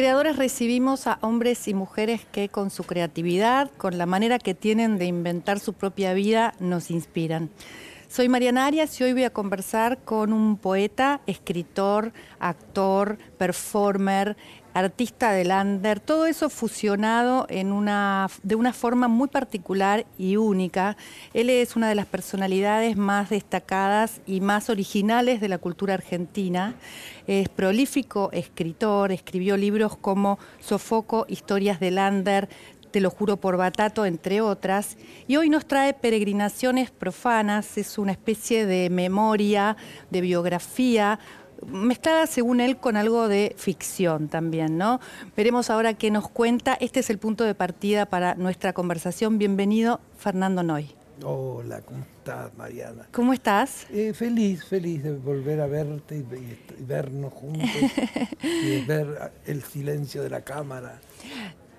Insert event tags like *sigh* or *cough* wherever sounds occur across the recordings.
Creadores recibimos a hombres y mujeres que con su creatividad, con la manera que tienen de inventar su propia vida, nos inspiran. Soy Mariana Arias y hoy voy a conversar con un poeta, escritor, actor, performer, artista de lander, todo eso fusionado en una, de una forma muy particular y única. Él es una de las personalidades más destacadas y más originales de la cultura argentina. Es prolífico escritor, escribió libros como Sofoco, Historias de Lander, Te lo juro por Batato, entre otras. Y hoy nos trae Peregrinaciones Profanas, es una especie de memoria, de biografía, mezclada según él con algo de ficción también, ¿no? Veremos ahora qué nos cuenta. Este es el punto de partida para nuestra conversación. Bienvenido, Fernando Noy. Hola, ¿cómo estás, Mariana? ¿Cómo estás? Eh, feliz, feliz de volver a verte y, y vernos juntos *laughs* y de ver el silencio de la cámara.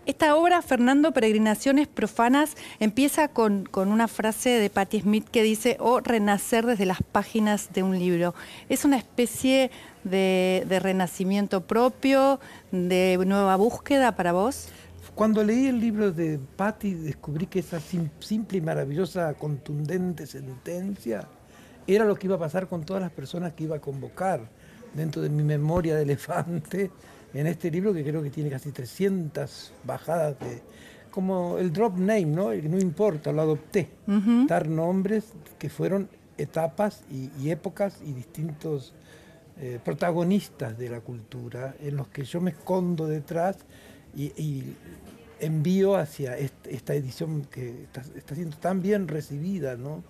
Esta obra, Fernando, Peregrinaciones Profanas, empieza con, con, una frase de Patti Smith que dice, o renacer desde las páginas de un libro. Es una especie de, de renacimiento propio, de nueva búsqueda para vos. Cuando leí el libro de Patti descubrí que esa sim simple y maravillosa, contundente sentencia era lo que iba a pasar con todas las personas que iba a convocar dentro de mi memoria de elefante en este libro que creo que tiene casi 300 bajadas de... Como el drop name, ¿no? No importa, lo adopté. Uh -huh. Dar nombres que fueron etapas y, y épocas y distintos eh, protagonistas de la cultura en los que yo me escondo detrás y, y envío hacia este, esta edición que está, está, siendo tan bien recibida, ¿no?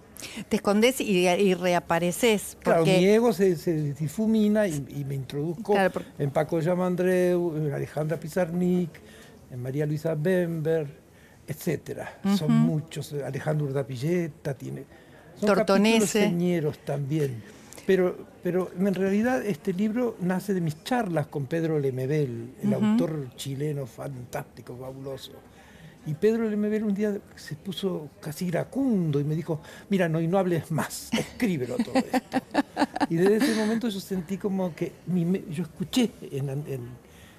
Te escondes y, y reapareces. Porque... Claro, mi ego se, se difumina y, y, me introduzco claro, porque... en Paco Yamandreu, en Alejandra Pizarnik, en María Luisa Bember, etcétera. Uh -huh. Son muchos. Alejandro Urdapilleta tiene. Son Tortonese. señeros también. Pero, pero en realidad este libro nace de mis charlas con Pedro Lemebel, el uh -huh. autor chileno fantástico, fabuloso. Y Pedro Lemebel un día se puso casi iracundo y me dijo, mira, no, y no hables más, escríbelo todo esto. y desde ese momento yo sentí como que mi, yo escuché en, en,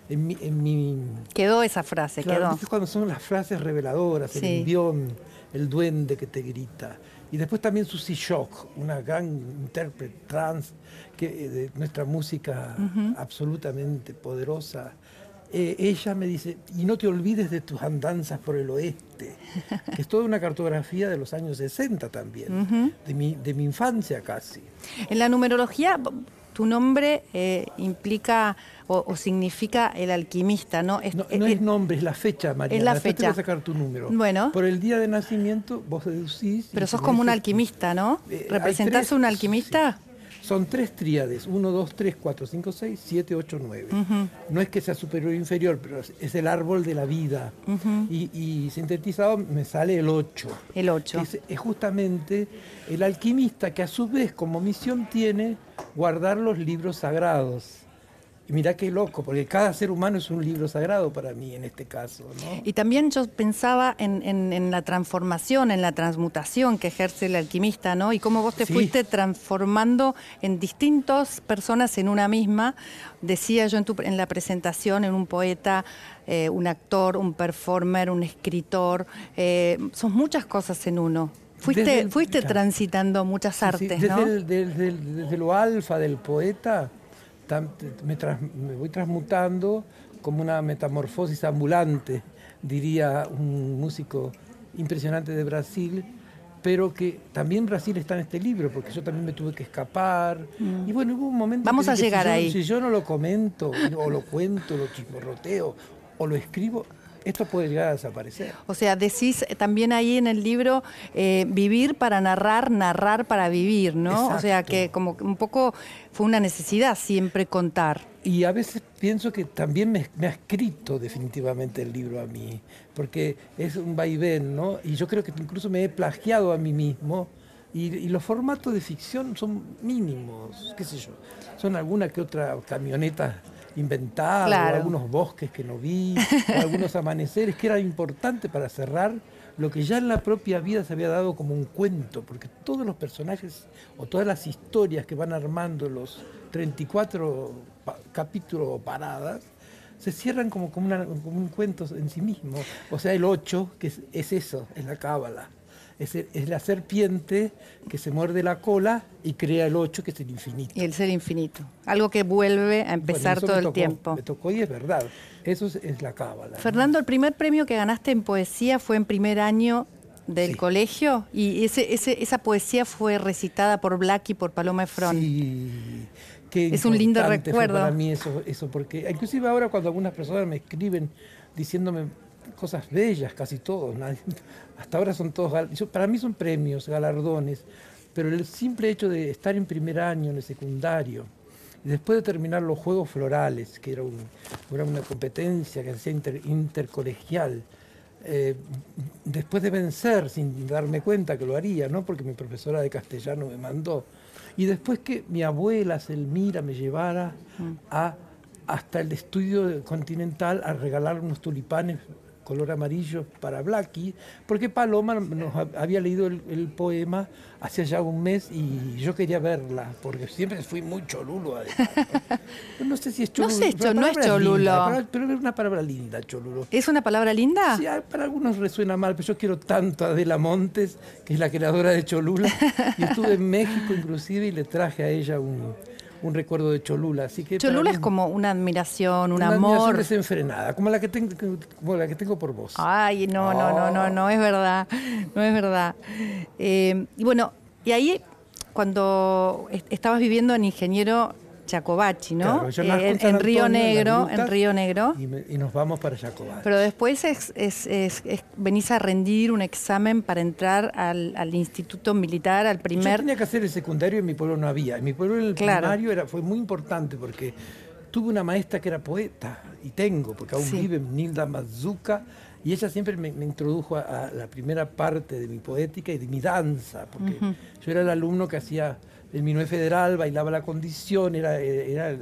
en, mi, en, mi, Quedó esa frase, claro, quedó. cuando son las frases reveladoras, sí. el envión, el duende que te grita. Y después también Susie Shock, una gran intérprete trans que, de nuestra música uh -huh. absolutamente poderosa eh, ella me dice, y no te olvides de tus andanzas por el oeste, que es toda una cartografía de los años 60 también, uh -huh. de, mi, de mi infancia casi. En la numerología, tu nombre eh, implica o, o, significa el alquimista, ¿no? Es, no, no es, es, nombre, es la fecha, María. Es la Después fecha. Te voy a sacar tu número. Bueno. Por el día de nacimiento vos deducís... Pero sos como un alquimista, ¿no? Eh, ¿Representás a un alquimista? Sí. Son tres tríades, 1, 2, 3, 4, 5, 6, 7, 8, 9. Uh -huh. No es que sea superior o inferior, pero es el árbol de la vida. Uh -huh. y, y, sintetizado me sale el 8. El 8. Es, es, justamente el alquimista que a su vez como misión tiene guardar los libros sagrados. Mirá qué loco, porque cada ser humano es un libro sagrado para mí en este caso. ¿no? Y también yo pensaba en, en, en, la transformación, en la transmutación que ejerce el alquimista, ¿no? Y cómo vos te sí. fuiste transformando en distintas personas en una misma. Decía yo en, tu, en la presentación, en un poeta, eh, un actor, un performer, un escritor. Eh, son muchas cosas en uno. Fuiste, fuiste transitando muchas artes, sí, desde ¿no? El, desde, el, desde lo alfa del poeta me, tras, me, voy transmutando como una metamorfosis ambulante, diría un músico impresionante de Brasil, pero que también Brasil está en este libro, porque yo también me tuve que escapar. Mm. Y bueno, hubo un momento... Vamos a llegar si yo, ahí. Si yo no lo comento, o lo cuento, lo chismorroteo, o lo escribo, esto puede llegar a desaparecer. O sea, decís también ahí en el libro, eh, vivir para narrar, narrar para vivir, ¿no? O sea, que como un poco fue una necesidad siempre contar. Y a veces pienso que también me, ha escrito definitivamente el libro a mí, porque es un vaivén, ¿no? Y yo creo que incluso me he plagiado a mí mismo. Y, los formatos de ficción son mínimos, qué sé yo. Son alguna que otra camioneta inventada, algunos bosques que no vi, algunos amaneceres, que era importante para cerrar lo que ya en la propia vida se había dado como un cuento, porque todos los personajes o todas las historias que van armando los 34 capítulos paradas, se cierran como, como, un cuento en sí mismo. O sea, el 8, que es, eso, es la cábala. Es, es, la serpiente que se muerde la cola y crea el 8, que es el infinito. Y el ser infinito. Algo que vuelve a empezar todo el tiempo. Me tocó y es verdad. Eso es, la cábala. Fernando, el primer premio que ganaste en poesía fue en primer año del colegio y ese, esa poesía fue recitada por Black y por Paloma Efron. Sí, es un lindo recuerdo. para mí eso, eso, porque inclusive ahora cuando algunas personas me escriben diciéndome cosas bellas, casi todos, *laughs* hasta ahora son todos, para mí son premios, galardones, pero el simple hecho de estar en primer año, en el secundario, después de terminar los Juegos Florales, que era, una competencia que hacía intercolegial, eh, después de vencer, sin darme cuenta que lo haría, ¿no? porque mi profesora de castellano me mandó, y después que mi abuela Selmira me llevara mm. a, hasta el estudio continental a regalar unos tulipanes color amarillo para Blackie, porque Paloma nos había leído el, poema hace ya un mes y yo quería verla, porque siempre fui muy cholulo. *laughs* No sé si es cholulo. No sé, no es cholulo. pero es una palabra linda, cholulo. ¿Es una palabra linda? Sí, para algunos resuena mal, pero yo quiero tanto a Adela Montes, que es la creadora de Cholula, y estuve en México inclusive y le traje a ella un un recuerdo de Cholula. Así que Cholula es como una admiración, un una amor. Admiración desenfrenada, como la que tengo, como la que tengo por vos. Ay, no, no, no, no, no es verdad, no es verdad. Eh, y bueno, y ahí cuando estabas viviendo en Ingeniero Jacobacci, ¿no? Eh, en, Río Negro, en Río Negro. Y, nos vamos para Jacobacci. Pero después es, venís a rendir un examen para entrar al, instituto militar, al primer... Yo tenía que hacer el secundario y en mi pueblo no había. En mi pueblo el primario era, fue muy importante porque tuve una maestra que era poeta, y tengo, porque aún vive Nilda Mazuka, y ella siempre me, introdujo a, la primera parte de mi poética y de mi danza, porque yo era el alumno que hacía el Minué Federal, bailaba la condición, era... era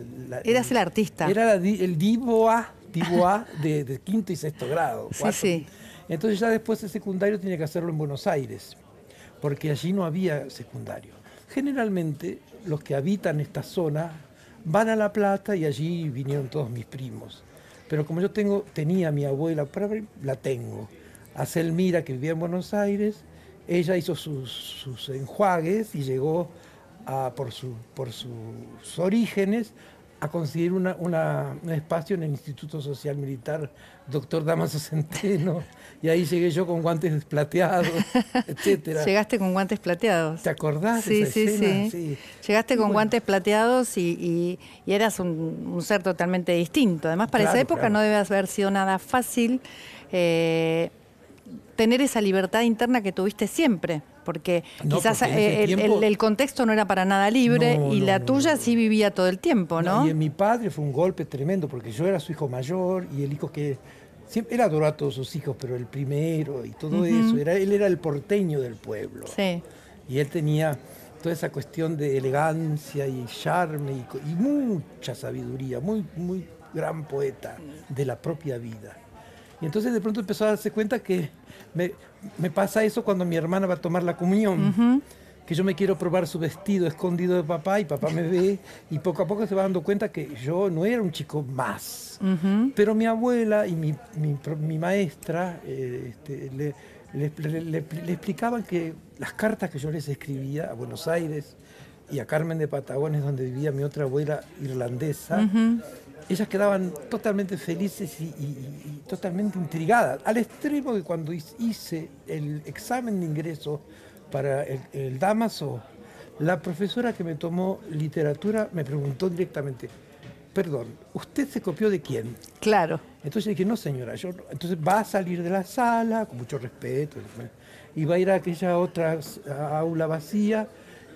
Eras el artista. Era el divo A, de, quinto y sexto grado. Sí, sí. Entonces ya después de secundario tenía que hacerlo en Buenos Aires, porque allí no había secundario. Generalmente los que habitan esta zona van a La Plata y allí vinieron todos mis primos. Pero como yo tengo, tenía a mi abuela, la tengo, a Selmira que vivía en Buenos Aires, ella hizo sus, sus enjuagues y llegó por, su, por sus orígenes a conseguir una, un espacio en el Instituto Social Militar Doctor Damaso Centeno, y ahí llegué yo con guantes plateados, *laughs* etcétera. Llegaste con guantes plateados. ¿Te acordás sí, de esa sí, escena? sí, Llegaste con guantes plateados y, eras un, ser totalmente distinto. Además, para esa época no debe haber sido nada fácil eh, tener esa libertad interna que tuviste siempre porque quizás eh, el, contexto no era para nada libre y la tuya sí vivía todo el tiempo, ¿no? Y en mi padre fue un golpe tremendo, porque yo era su hijo mayor y el hijo que... Siempre, él adoró a todos sus hijos, pero el primero y todo eso, era, él era el porteño del pueblo. Sí. Y él tenía toda esa cuestión de elegancia y charme y, y mucha sabiduría, muy, muy gran poeta de la propia vida. Y entonces de pronto empezó a darse cuenta que me, pasa eso cuando mi hermana va a tomar la comunión. Que yo me quiero probar su vestido escondido de papá y papá me ve y poco a poco se va dando cuenta que yo no era un chico más. Pero mi abuela y mi, mi, maestra eh, este, le, le, explicaban que las cartas que yo les escribía a Buenos Aires y a Carmen de Patagones, donde vivía mi otra abuela irlandesa, ellas quedaban totalmente felices y, totalmente intrigadas, al extremo que cuando hice el examen de ingreso para el, Damaso, la profesora que me tomó literatura me preguntó directamente, perdón, ¿usted se copió de quién? Claro. Entonces dije, no señora, yo no". Entonces va a salir de la sala, con mucho respeto, y va a ir a aquella otra aula vacía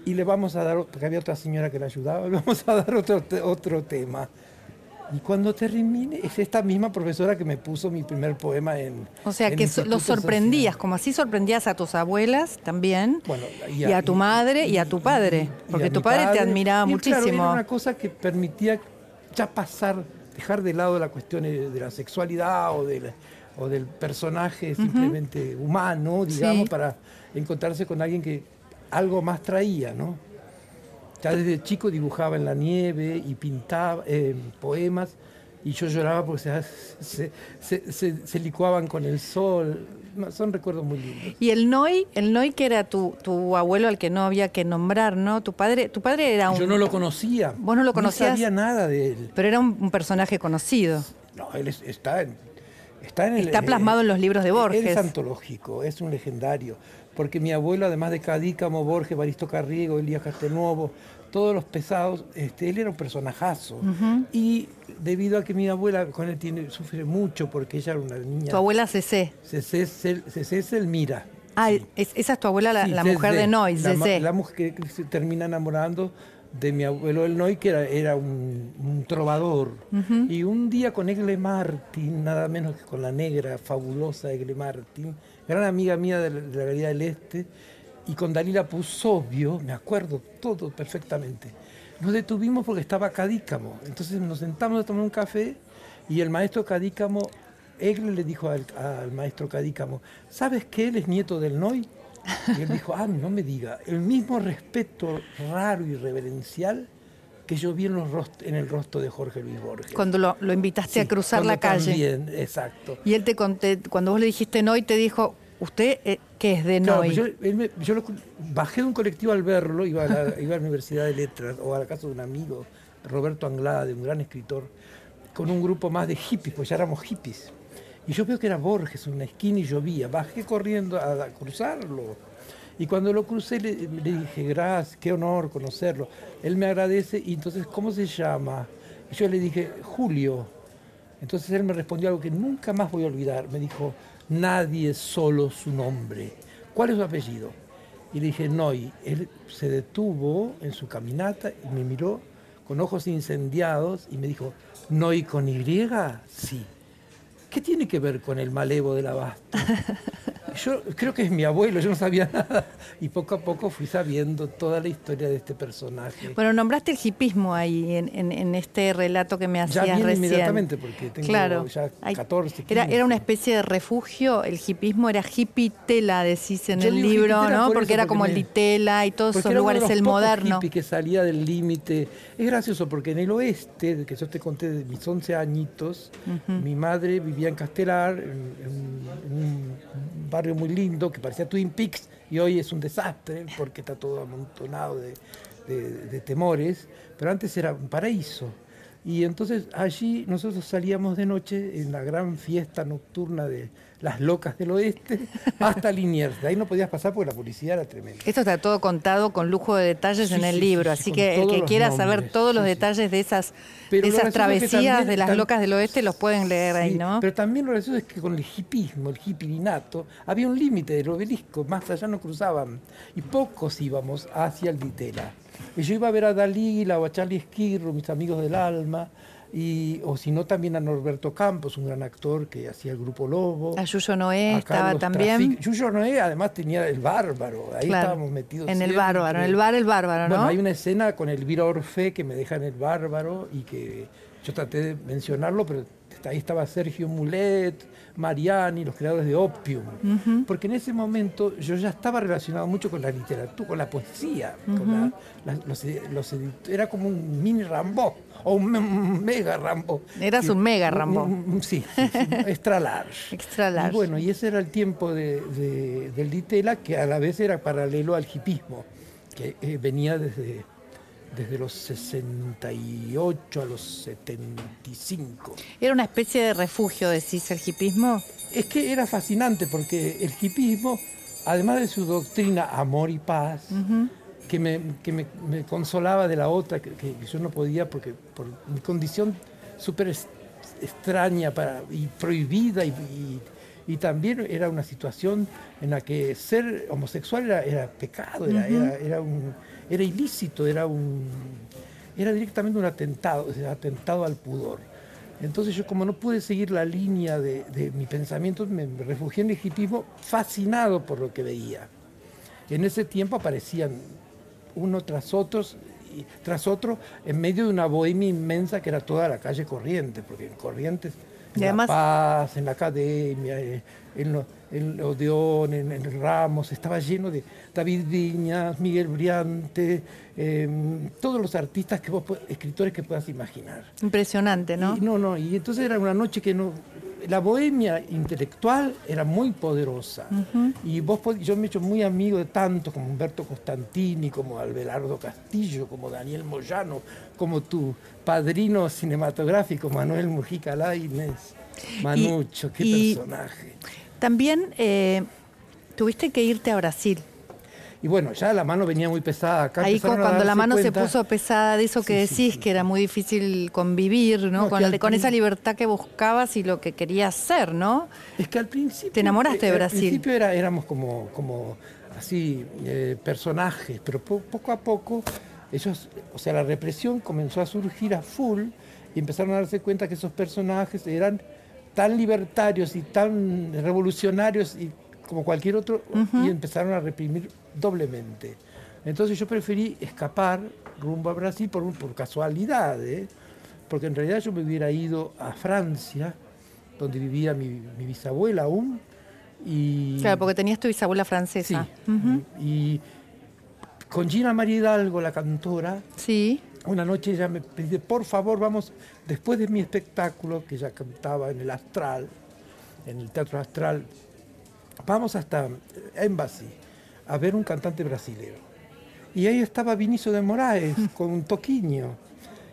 y le vamos a dar, porque había otra señora que le ayudaba, *laughs* le vamos a dar otro, otro tema. Y cuando termine, es esta misma profesora que me puso mi primer poema en. O sea, en que so- los sorprendías, Social. como así sorprendías a tus abuelas también, Bueno, y a, tu madre y, a tu padre, porque tu padre, te admiraba Y claro, muchísimo. era una cosa que permitía ya pasar, dejar de lado la cuestión de la sexualidad o, de la- o del personaje simplemente humano, digamos, Sí. para encontrarse con alguien que algo más traía, ¿no? Ya desde chico dibujaba en la nieve y pintaba eh, poemas y yo lloraba porque se, se- se- se- se licuaban con el sol. Son recuerdos muy lindos. Y el Noy, el Noy que era tu, tu abuelo al que no había que nombrar, ¿no? Tu padre, tu padre era un, Yo no lo conocía. ¿Vos no lo conocías? No sabía nada de él. pero era un, un personaje conocido. No, él es- está en, está en el- Está plasmado en los libros de Borges. es antológico, es un legendario. Porque mi abuelo, además de Cadícamo, Borges, Baristo Carriego, Elías Castelnuovo, todos los pesados, este, él era un personajazo. Y debido a que mi abuela con él tiene, sufre mucho porque ella era una niña. Tu abuela Cecé. Cecé Cecé Selmira. Ah, es- esa es tu abuela, la, Sí, la mujer de Noy, la, Cecé. la mujer que se termina enamorando de mi abuelo el Noy, que era, era un, un trovador. Y un día con Egle Martin, nada menos que con la negra, fabulosa Egle Martin, gran amiga mía de la, de la Galería del Este, y con Dalila Pusovio, me acuerdo todo perfectamente. Nos detuvimos porque estaba Cadícamo. Entonces nos sentamos a tomar un café y el maestro Cadícamo, Egle le dijo al, al maestro Cadícamo, ¿sabes que él es nieto del Noy? Y él dijo, ah, no me diga, el mismo respeto raro y reverencial que yo vi en, los rost- en el rostro de Jorge Luis Borges. Cuando lo, lo invitaste a cruzar la calle. También, exacto. Y él te conté, cuando vos le dijiste Noy, te dijo, ¿usted eh, qué es de Claro, Noy? pues yo, él me- yo lo- bajé de un colectivo al verlo, iba a, la, *laughs* iba a la Universidad de Letras o a la casa de un amigo, Roberto Anglada, de un gran escritor, con un grupo más de hippies, pues ya éramos hippies. Y yo veo que era Borges en una esquina y llovía. Bajé corriendo a, cruzarlo. Y cuando lo crucé le, dije, gracias, qué honor conocerlo. Él me agradece y entonces, ¿cómo se llama? Y yo le dije, Julio. Entonces él me respondió algo que nunca más voy a olvidar. Me dijo, nadie solo su nombre. ¿Cuál es su apellido? Y le dije, Noy. Él se detuvo en su caminata y me miró con ojos incendiados y me dijo, ¿Noy con Y? Sí. ¿Qué tiene que ver con el malevo del abasto? *laughs* Yo creo que es mi abuelo, yo no sabía *laughs* nada. Y poco a poco fui sabiendo toda la historia de este personaje. Bueno, nombraste el hipismo ahí en, en- en este relato que me Ya hacías viene recién. inmediatamente, porque tengo claro. ya Hay- 14, Era, 15. era una especie de refugio, el hipismo era hippitela, decís en Yo el libro, ¿no? por Porque eso, era porque como el ditela y todos esos era uno de lugares, los el pocos moderno. hippie que salía del límite. Es gracioso porque en el oeste, que yo te conté de mis 11 añitos, mi madre vivía en Castelar, en, en- en un barrio muy lindo que parecía Twin Peaks y hoy es un desastre porque está todo amontonado de, de- temores, pero antes era un paraíso. Y entonces allí nosotros salíamos de noche en la gran fiesta nocturna de las locas del oeste *laughs* hasta Liniers. De ahí no podías pasar porque la policía era tremenda. Esto está todo contado con lujo de detalles Sí, en el sí, libro, sí, sí, así que el que quiera saber todos los detalles de esas, de esas gracioso es que travesías de las locas del oeste los pueden leer ahí, ¿no? Pero también lo gracioso es que con el hipismo, el hipirinato, había un límite del obelisco, más allá no cruzaban. Y pocos íbamos hacia el Ditela. Y yo iba a ver a Dalila o a Charlie Esquirro, mis amigos del alma, y, o si no también a Norberto Campos, un gran actor que hacía el grupo Lobo. A Yuyo Noé a estaba también. Yuyo Noé además tenía el bárbaro, ahí Claro, estábamos metidos. En el bárbaro, en el bar el bárbaro, ¿no? Bueno, hay una escena con Elvira Orfe que me deja en el bárbaro y que yo traté de mencionarlo, pero ahí estaba Sergio Mulet, Mariani, los creadores de Opium. Porque en ese momento yo ya estaba relacionado mucho con la literatura, con la poesía, con la- la- los, edi- los edit- era como un mini Rambo o un, me- un mega Rambo. Eras un mega Rambo. un- un- sí, sí, sí, *laughs* extra large. Extra Y large. bueno, y ese era el tiempo de, de- del Ditela, que a la vez era paralelo al hipismo, que eh, venía desde, desde los 68 a los 75. Era una especie de refugio, decís, el hipismo. Es que era fascinante porque el hipismo, además de su doctrina amor y paz, que me, que me, me consolaba de la otra, que, que yo no podía porque por mi condición súper extraña para, y prohibida y, y- y también era una situación en la que ser homosexual era, era pecado, era, era, era un, era ilícito, era, un, era directamente un atentado, atentado al pudor. Entonces yo como no pude seguir la línea de, de mi pensamiento, me refugié en el fascinado por lo que veía. En ese tiempo aparecían uno tras otros tras otro en medio de una bohemia inmensa que era toda la calle Corrientes, porque en Corrientes, en además- La Paz, en la Academia, eh, en, lo- en Odeón, en, en Ramos, estaba lleno de David Viñas, Miguel Briante, eh, todos los artistas, que vos, escritores que puedas imaginar. Impresionante, ¿no? Y, no, no, y entonces era una noche que no. La bohemia intelectual era muy poderosa. Y vos, yo me he hecho muy amigo de tantos como Humberto Costantini, como Albelardo Castillo, como Daniel Moyano, como tu padrino cinematográfico, Manuel Mujica Lainez. Manucho, qué y- personaje. También eh, tuviste que irte a Brasil. Y bueno, ya la mano venía muy pesada acá. Ahí a cuando la mano se puso pesada de eso que Sí, decís, sí. que era muy difícil convivir, ¿no? No, con, al esa libertad que buscabas y lo que querías ser, ¿no? Es que al principio. Te enamoraste de eh, Brasil. Al principio era, éramos como, como así, eh, personajes, pero po- poco a poco, ellos, o sea, la represión comenzó a surgir a full y empezaron a darse cuenta que esos personajes eran tan libertarios y tan revolucionarios y como cualquier otro, y empezaron a reprimir doblemente. Entonces yo preferí escapar rumbo a Brasil por, por casualidad, ¿eh? porque en realidad yo me hubiera ido a Francia, donde vivía mi, mi bisabuela aún, y... Claro, porque tenías tu bisabuela Sí, francesa. y con Gina María Hidalgo, la cantora, Sí. una noche ella me pide, por favor, vamos, después de mi espectáculo, que ella cantaba en el Astral, en el Teatro Astral, vamos hasta Embassy a ver un cantante brasilero. Y ahí estaba Vinicio de Moraes *laughs* con un Toquiño.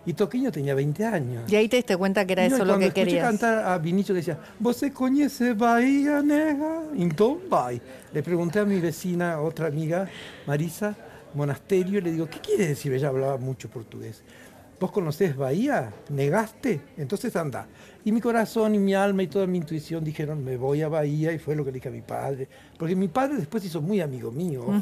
Y Toquiño tenía 20 años. Y ahí te diste cuenta que era Y eso lo que querías. cantar a Vinicio decía, ¿Você conhece Bahía, nega? Entonces, vai. Le pregunté a mi vecina, otra amiga, Marisa Monasterio, y le digo, ¿qué quiere decir? Ella hablaba mucho portugués. ¿Vos conocés Bahía? ¿Negaste? Entonces anda. Y mi corazón y mi alma y toda mi intuición dijeron, me voy a Bahía, y fue lo que le dije a mi padre. Porque mi padre después hizo muy amigo mío. ojo.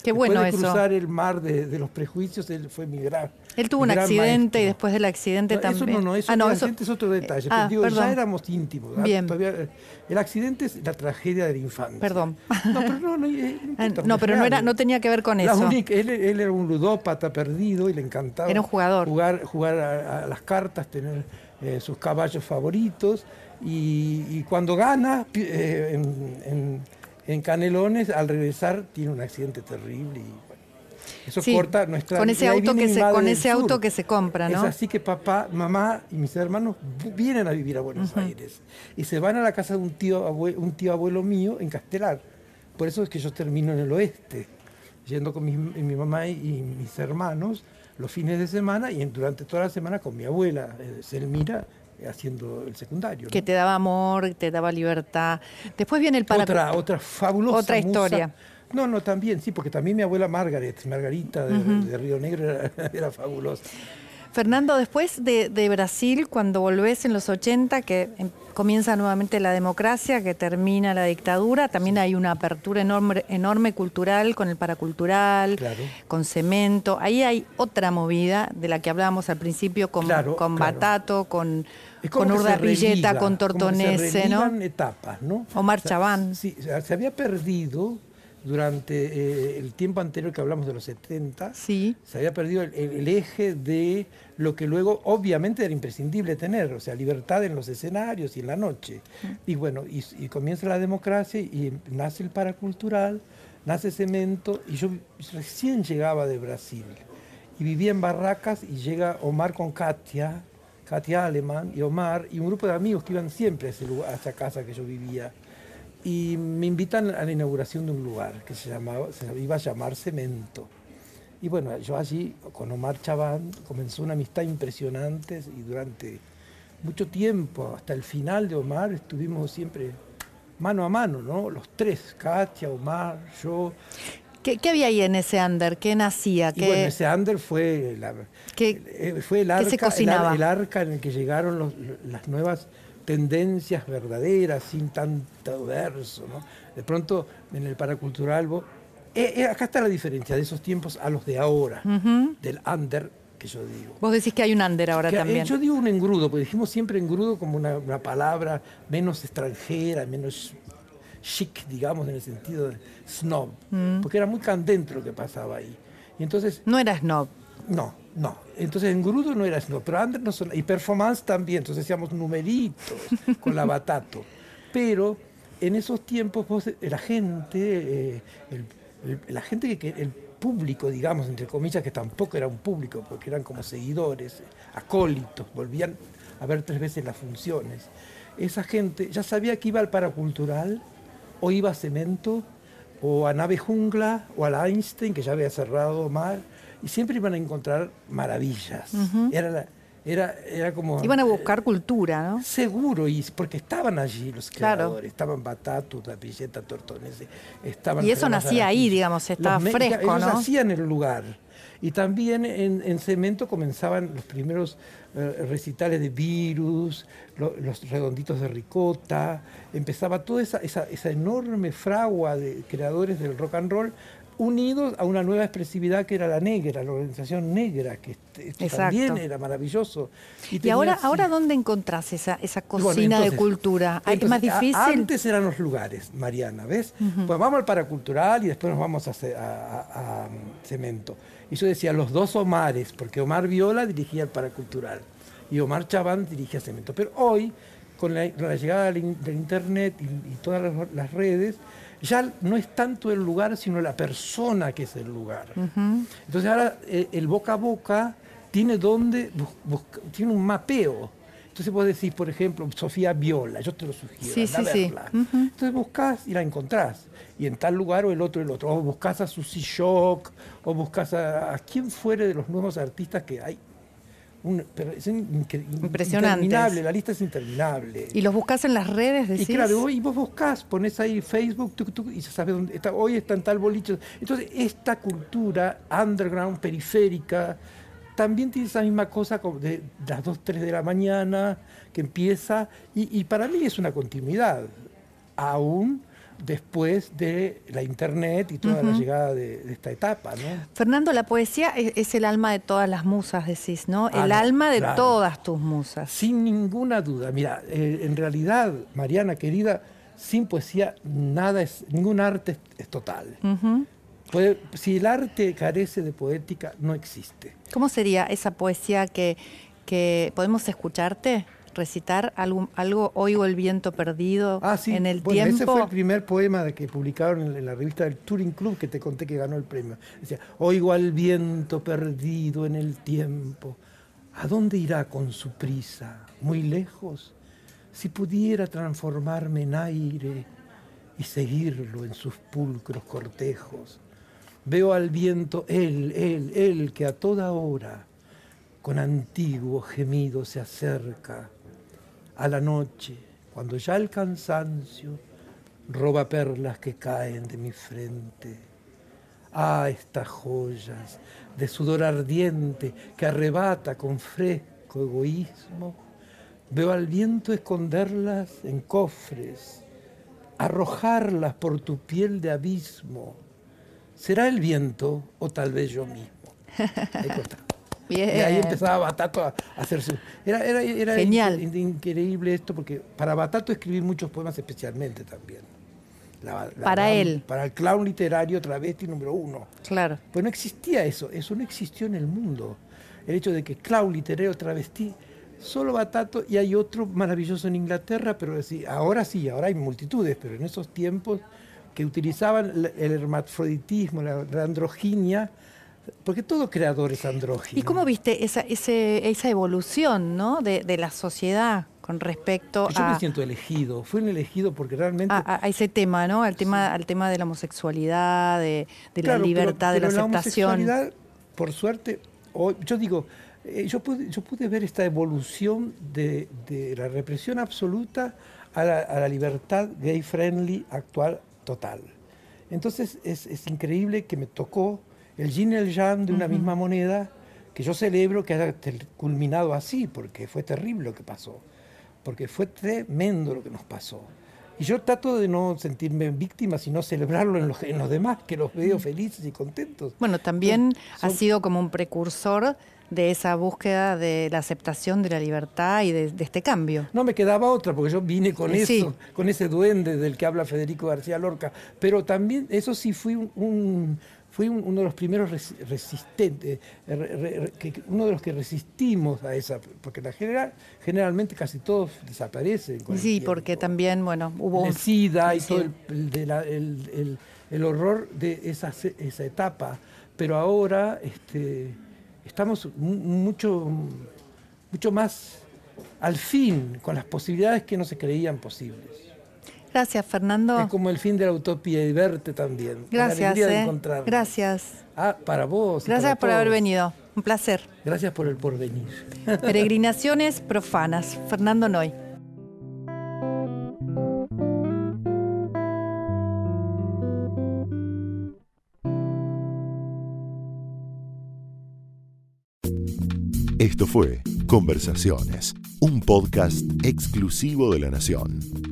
Qué Después bueno de eso. cruzar el mar de, de los prejuicios, él fue mi gran Él tuvo un accidente y después del accidente No, también. Eso no, no, eso, ah, no, el eso- accidente es otro detalle. Ah, digo, ya éramos íntimos. ¿ah? Bien. Todavía, eh, el accidente es la tragedia de la infancia. Perdón. No, pero no, no, eh, no *laughs* importa, no, pero no, era, no tenía que ver con La eso. única- él, él era un ludópata perdido y le encantaba Era un jugador. jugar, jugar a, a las cartas, tener eh, sus caballos favoritos. Y, y cuando gana eh, en, en- en Canelones, al regresar, tiene un accidente terrible. Y, eso Sí, corta nuestra con ese auto que se- con ese auto sur. que se compra, ¿no? Es así que papá, mamá y mis hermanos vi- vienen a vivir a Buenos Aires y se van a la casa de un tío, abue- un tío abuelo mío en Castelar. Por eso es que yo termino en el oeste, yendo con mi, mi mamá y, y mis hermanos los fines de semana y durante toda la semana con mi abuela, eh, Selmira, eh, haciendo el secundario. ¿no? Que te daba amor, te daba libertad. Después viene el para... Otra, otra fabulosa Otra musa. No, no, también, sí, porque también mi abuela Margaret, Margarita de, de Río Negro, era, *laughs* era fabulosa. Fernando, después de, de Brasil, cuando volvés en los 80, que em- comienza nuevamente la democracia, que termina la dictadura, también hay una apertura enorme, enorme cultural con el paracultural, Claro. con cemento. Ahí hay otra movida de la que hablábamos al principio con, Claro, con claro. Batato, con, con religa, con como que se Tortonese, ¿no? etapas, ¿no? Omar O sea, Chabán. Sí, se había perdido durante eh, el tiempo anterior que hablamos de los 70, Sí. se había perdido el, el eje de lo que luego obviamente era imprescindible tener, o sea, libertad en los escenarios y en la noche. Y bueno, y, y comienza la democracia y nace el paracultural, nace Cemento, y yo recién llegaba de Brasil y vivía en Barracas y llega Omar con Katia, Katia Alemán y Omar y un grupo de amigos que iban siempre a, ese lugar, a esa casa que yo vivía. Y me invitan a la inauguración de un lugar que se, llamaba, se iba a llamar Cemento. Y bueno, yo allí con Omar Chabán comenzó una amistad impresionante y durante mucho tiempo, hasta el final de Omar, estuvimos siempre mano a mano, ¿no? Los tres, Katia, Omar, yo. ¿Qué, había ahí en ese under? ¿Qué nacía? ¿Qué... bueno, ese under fue, la, eh, fue el, arca, el, arca en el que llegaron las nuevas tendencias verdaderas, sin tanto verso. ¿no? De pronto, en el paracultural, eh, eh, acá está la diferencia de esos tiempos a los de ahora, del under que yo digo. Vos decís que hay un under ahora también. yo digo un engrudo, porque dijimos siempre engrudo como una, palabra menos extranjera, menos chic, digamos, en el sentido de snob, mm. porque era muy candente lo que pasaba ahí. Y entonces, no era snob. No, no. Entonces en Grudo no era snob, pero Under no y performance también, entonces hacíamos numeritos *laughs* con la batato. Pero en esos tiempos la gente, eh, la gente que, el público, digamos, entre comillas, que tampoco era un público, porque eran como seguidores, acólitos, volvían a ver tres veces las funciones. Esa gente ya sabía que iba al paracultural o iba a Cemento, o a Nave Jungla, o a la Einstein, que ya había cerrado mal, y siempre iban a encontrar maravillas. era, era, era como... Iban a buscar cultura, ¿no? Seguro, y porque estaban allí los creadores, estaban Batatu, Tapilleta, Tortonese, estaban... Y eso nacía ahí, digamos, estaba fresco, ellos ¿no? hacían el lugar. Y también en, Cemento comenzaban los primeros eh, recitales de Virus, los redonditos de Ricota, empezaba toda esa, esa, enorme fragua de creadores del rock and roll unidos a una nueva expresividad que era la negra, la organización negra, que también era maravilloso. ¿Y, ahora, ahora dónde encontrás esa, esa cocina de cultura? ¿Es más difícil? antes eran los lugares, Mariana, ¿ves? Pues vamos al paracultural y después nos vamos a, a, Cemento. Y yo decía, los dos Omares, porque Omar Viola dirigía el paracultural y Omar Chaván dirigía Cemento. Pero hoy, con la, llegada del, Internet y, todas las redes, ya no es tanto el lugar, sino la persona que es el lugar. Entonces ahora eh, el boca a boca tiene donde, tiene un mapeo. Entonces vos decís, por ejemplo, Sofía Viola, yo te lo sugiero, sí, verla. Entonces buscás y la encontrás. Y en tal lugar o el otro, el otro. O buscás a Susi Shock, o buscás a, a quien fuere de los nuevos artistas que hay pero es Impresionante. interminable, la lista es interminable. ¿Y los buscas en las redes? Decís? Y claro, y vos buscás, pones ahí Facebook y ya sabes dónde está. Hoy está en tal boliche. Entonces, esta cultura underground, periférica, también tiene esa misma cosa como de las 2, 3 de la mañana que empieza, y, y para mí es una continuidad. Aún después de la internet y toda la llegada de, esta etapa. ¿no? Fernando, la poesía es, el alma de todas las musas, decís, ¿no? Ah, el alma de todas tus musas. Sin ninguna duda. Mira, eh, en realidad, Mariana querida, sin poesía nada es, ningún arte es, total. si el arte carece de poética, no existe. ¿Cómo sería esa poesía que, que podemos escucharte? Recitar algo, algo Oigo el viento perdido ah, en el bueno, tiempo. Ese fue el primer poema de que publicaron en, la revista del Turing Club que te conté que ganó el premio. Decía, Oigo al viento perdido en el tiempo. ¿A dónde irá con su prisa? ¿Muy lejos? Si pudiera transformarme en aire y seguirlo en sus pulcros cortejos. Veo al viento él, él, él, que a toda hora con antiguo gemido se acerca a la noche, cuando ya el cansancio roba perlas que caen de mi frente. Ah, estas joyas de sudor ardiente que arrebata con fresco egoísmo. Veo al viento esconderlas en cofres, arrojarlas por tu piel de abismo. ¿Será el viento o tal vez yo mismo? Ahí *laughs* y ahí empezaba Batato a hacerse. Era, era, era Genial. increíble esto, porque para Batato escribí muchos poemas especialmente también. para él. Para el clown literario travesti número uno. Claro. Pues no existía eso, eso no existió en el mundo. El hecho de que clown literario travesti, solo Batato y hay otro maravilloso en Inglaterra, pero ahora sí, ahora hay multitudes, pero en esos tiempos que utilizaban el hermafroditismo, la androginia, porque todo creador es andrógino. ¿Y cómo viste esa, esa evolución ¿no? de, la sociedad con respecto a... Yo me siento elegido, fui un elegido porque realmente... A, ese tema, ¿no? Al tema, al tema de la homosexualidad, de, la libertad, de la aceptación. La homosexualidad, por suerte, yo digo, eh, yo, pude, yo pude ver esta evolución de, la represión absoluta a la, a la libertad gay-friendly actual total. Entonces es, es increíble que me tocó el yin y el yang de una misma moneda, que yo celebro que haya culminado así, porque fue terrible lo que pasó, porque fue tremendo lo que nos pasó. Y yo trato de no sentirme víctima, sino celebrarlo en los, en los demás, que los veo felices y contentos. Bueno, también ha sido como un precursor de esa búsqueda de la aceptación de la libertad y de, este cambio. No me quedaba otra, porque yo vine con eso, con ese duende del que habla Federico García Lorca. Pero también, eso sí, fui un, fui uno de los primeros resistentes, eh, uno de los que resistimos a esa, porque la general, generalmente casi todos desaparecen. sí, porque también, bueno, hubo... El SIDA y todo el, horror de esa, esa etapa, pero ahora... este estamos mucho, mucho más al fin con las posibilidades que no se creían posibles. Gracias, Fernando. Es como el fin de la utopía y verte también. Gracias. La de eh. Gracias. Ah, para vos. Gracias por haber venido. Un placer. Gracias por el porvenir. *laughs* Peregrinaciones profanas. Fernando Noy. Esto fue Conversaciones, un podcast exclusivo de La Nación.